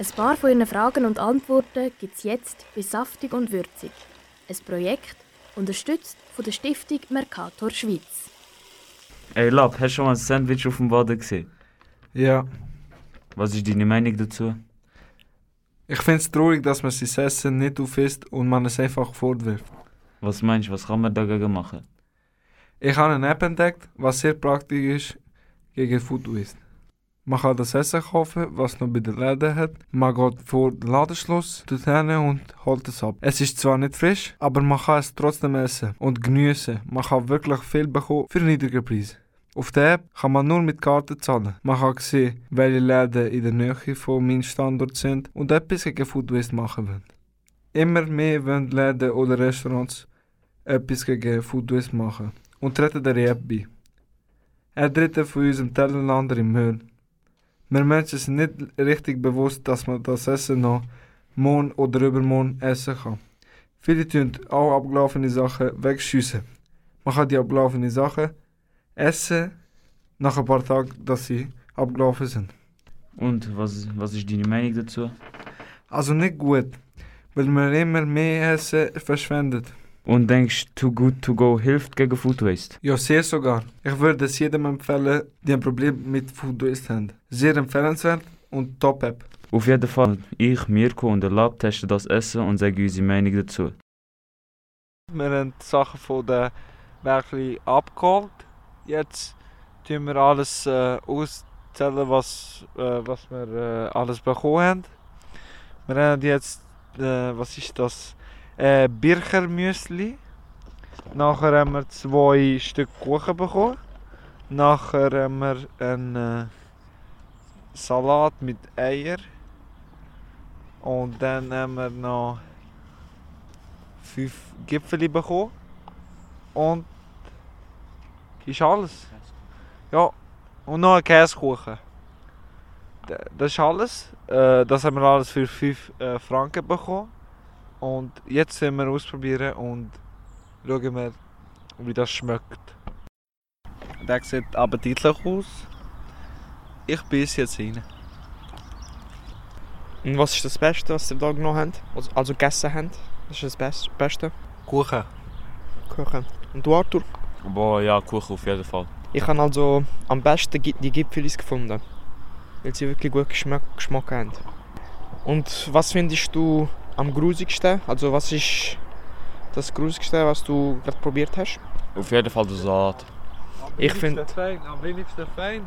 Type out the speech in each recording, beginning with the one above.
Ein paar von Ihren Fragen und Antworten gibt es jetzt bei Saftig und Würzig. Ein Projekt, unterstützt von der Stiftung Mercator Schweiz. Ey Lab, hast du schon mal ein Sandwich auf dem Boden gesehen? Ja, Was ist deine Meinung dazu? ich finde es traurig, dass man sein Essen nicht aufisst und man es einfach fortwirft. Was meinst du, was kann man dagegen machen? Ich habe eine App entdeckt, was sehr praktisch ist gegen Food Waste. Man kann das Essen kaufen, was noch bei den Läden hat. Man geht vor den Ladenschluss dorthin und holt es ab. Es ist zwar nicht frisch, aber man kann es trotzdem essen und geniessen. Man kann wirklich viel bekommen für einen niedrigen Preis. Auf der App kann man nur mit Karten zahlen. Man kann sehen, welche Läden in der Nähe von meinem Standort sind und etwas gegen Food Waste machen wollen. Immer mehr wollen Läden oder Restaurants etwas gegen Food Waste machen und treten der App bei. Er tritt von unserem Tellerlander im Müll. Wir Menschen sind nicht richtig bewusst, dass man das Essen noch morgen oder übermorgen essen kann. Viele tun auch abgelaufene Sachen wegschiessen. Man kann die abgelaufenen Sachen essen nach ein paar Tagen, dass sie abgelaufen sind. Und was, was ist deine Meinung dazu? Also nicht gut, weil man immer mehr Essen verschwendet. Und denkst Too Good To Go hilft gegen Food Waste? Ja, sehr sogar. Ich würde es jedem empfehlen, die ein Problem mit Food Waste haben. Sehr empfehlenswert und Top-App. Auf jeden Fall, ich, Mirko und der Lab testen das Essen und sagen unsere Meinung dazu. Wir haben die Sachen von den Werkli abgeholt. Jetzt tun wir alles äh, auszählen, was, äh, was wir äh, alles bekommen haben. Wir haben jetzt, äh, was ist das? Äh, Birchermüsli. Nachher haben wir zwei Stück Kuchen bekommen. Nachher haben wir einen äh, Salat mit Eier. Und dann haben wir noch fünf Gipfeli bekommen. Und ist alles. Ja, und noch ein Käsekuchen. Das ist alles. Äh, das haben wir alles für 5 äh, Franken bekommen. Und jetzt sind wir ausprobieren und schauen wir, wie das schmeckt. Der sieht appetitlich aus. Ich beiße jetzt rein. Und was ist das Beste, was ihr da genommen habt? Also, also gegessen habt? Was ist das Best Beste? Kuchen. Kuchen. Und du, Arthur? Boah, ja, Kuchen auf jeden Fall. Ich habe also am besten die Gipfelis gefunden. Weil sie wirklich gut Geschmack, Geschmack haben. Und was findest du am grusigsten? Also was ist das grusigste, was du gerade probiert hast? Auf jeden Fall der Salat. Ich find- wenigsten fein, am wenigsten fein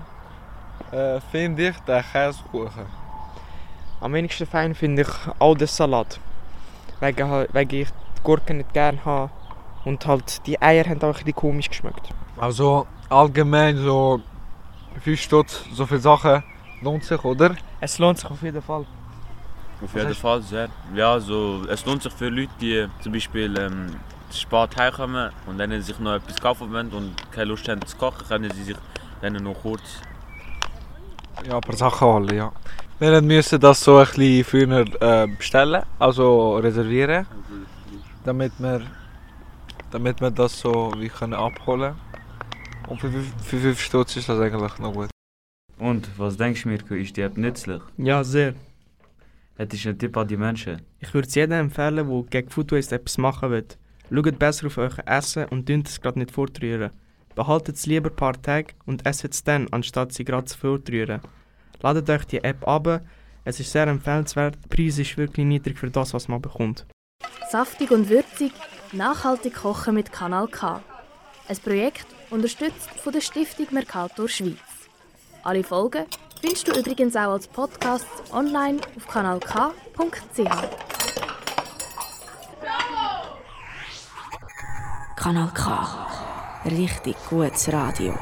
äh, finde ich den Käsekuchen. Am wenigsten fein finde ich auch den Salat. Wegen, wegen ich die Gurken nicht gerne habe. Und halt die Eier haben auch ein bisschen komisch geschmeckt. Also allgemein so 5 Stutz, so viele Sachen lohnt sich, oder? Es lohnt sich auf jeden Fall. Auf jeden Fall sehr. Ja, so, es lohnt sich für Leute, die zum Beispiel ähm, spät heimkommen und dann sich noch etwas kaufen wollen und keine Lust haben zu kochen, können sie sich dann noch kurz Ja, ein paar Sachen holen, ja. Wir müssen das so ein bisschen früher äh, bestellen, also reservieren, damit wir, damit wir das so wie können abholen Und für 5 Stutz ist das eigentlich noch gut. Und was denkst du, Mirko, ist die App nützlich? Ja, sehr. Hättest du einen Tipp an die Menschen? Ich würde es jedem empfehlen, der gegen Food Waste etwas machen will. Schaut besser auf euer Essen und dünnt es gerade nicht fortrühren. Behaltet es lieber ein paar Tage und esst es dann, anstatt sie gerade zu fortrühren. Ladet euch die App ab, es ist sehr empfehlenswert, der Preis ist wirklich niedrig für das, was man bekommt. Saftig und würzig, nachhaltig kochen mit Kanal K. Ein Projekt unterstützt von der Stiftung Mercator Schweiz. Alle Folgen findest du übrigens auch als Podcast online auf kanalk.ch. Kanal K. Richtig gutes Radio.